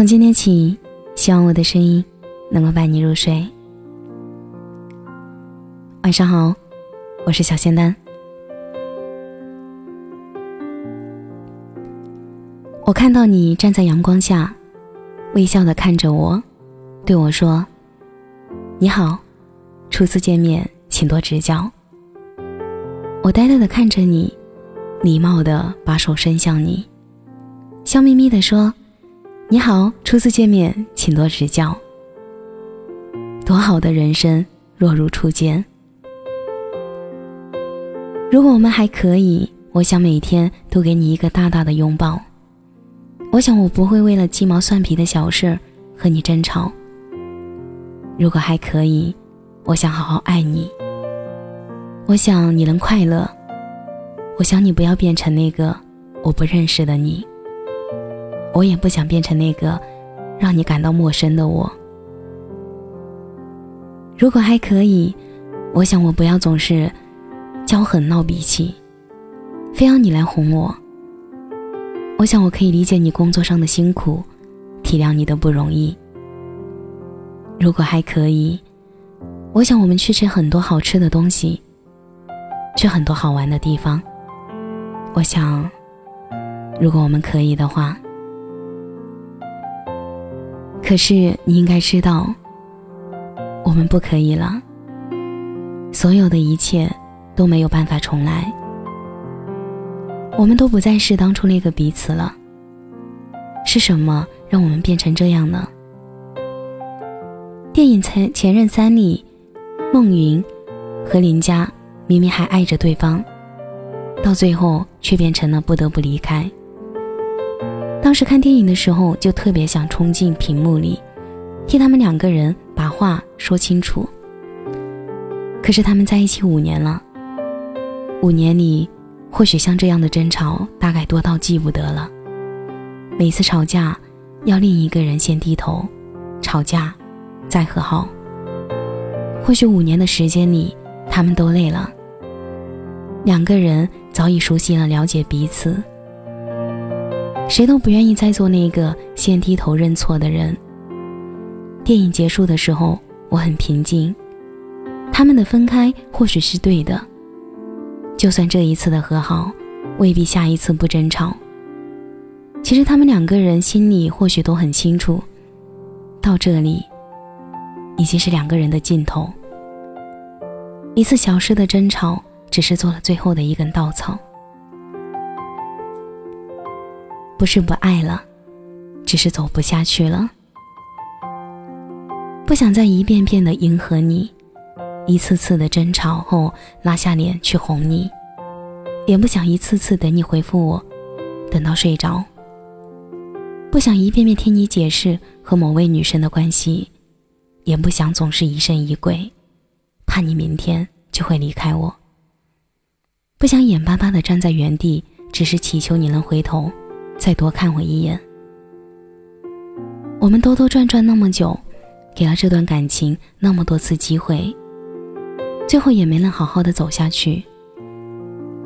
从今天起，希望我的声音能够伴你入睡。晚上好，我是小仙丹。我看到你站在阳光下，微笑的看着我，对我说：“你好，初次见面，请多指教。”我呆呆的看着你，礼貌的把手伸向你，笑眯眯的说：“你好，初次见面，请多指教。”多好的人生，若如初见。如果我们还可以，我想每天都给你一个大大的拥抱。我想我不会为了鸡毛蒜皮的小事和你争吵。如果还可以，我想好好爱你。我想你能快乐，我想你不要变成那个我不认识的你，我也不想变成那个让你感到陌生的我。如果还可以，我想我不要总是骄横闹脾气，非要你来哄我。我想我可以理解你工作上的辛苦，体谅你的不容易。如果还可以，我想我们去吃很多好吃的东西。去很多好玩的地方。我想，如果我们可以的话，可是你应该知道，我们不可以了。所有的一切都没有办法重来，我们都不再是当初那个彼此了。是什么让我们变成这样呢？电影《前前任三》里，孟云和林佳。明明还爱着对方，到最后却变成了不得不离开。当时看电影的时候，就特别想冲进屏幕里，替他们两个人把话说清楚。可是他们在一起五年了，五年里，或许像这样的争吵大概多到记不得了。每次吵架，要另一个人先低头，吵架，再和好。或许五年的时间里，他们都累了。两个人早已熟悉了，了解彼此，谁都不愿意再做那个先低头认错的人。电影结束的时候，我很平静。他们的分开或许是对的，就算这一次的和好，未必下一次不争吵。其实他们两个人心里或许都很清楚，到这里已经是两个人的尽头。一次小事的争吵。只是做了最后的一根稻草，不是不爱了，只是走不下去了。不想再一遍遍的迎合你，一次次的争吵后拉下脸去哄你，也不想一次次等你回复我，等到睡着。不想一遍遍听你解释和某位女生的关系，也不想总是疑神疑鬼，怕你明天就会离开我。不想眼巴巴的站在原地，只是祈求你能回头，再多看我一眼。我们兜兜转转那么久，给了这段感情那么多次机会，最后也没能好好的走下去。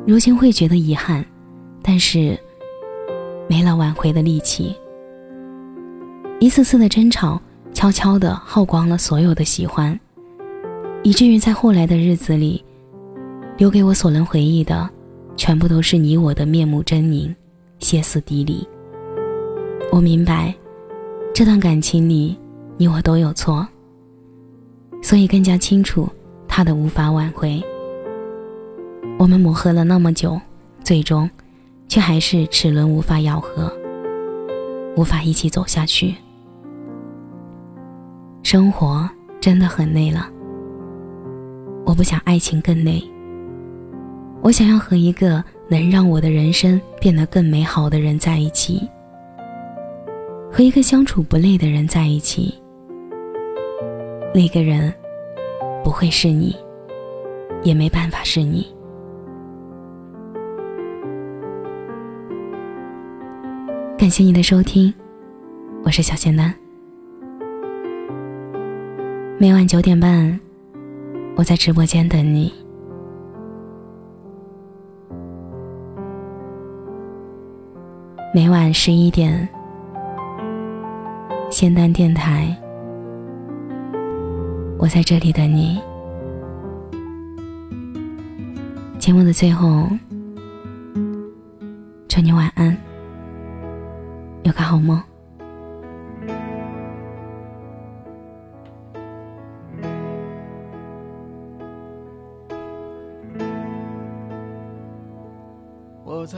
如今会觉得遗憾，但是没了挽回的力气。一次次的争吵，悄悄的耗光了所有的喜欢，以至于在后来的日子里。留给我所能回忆的，全部都是你我的面目狰狞、歇斯底里。我明白，这段感情里你我都有错，所以更加清楚他的无法挽回。我们磨合了那么久，最终却还是齿轮无法咬合，无法一起走下去。生活真的很累了，我不想爱情更累。我想要和一个能让我的人生变得更美好的人在一起，和一个相处不累的人在一起。那个人不会是你，也没办法是你。感谢你的收听，我是小仙丹。每晚九点半，我在直播间等你。每晚十一点，仙丹电台，我在这里等你。节目的最后，祝你晚安，有个好梦。我在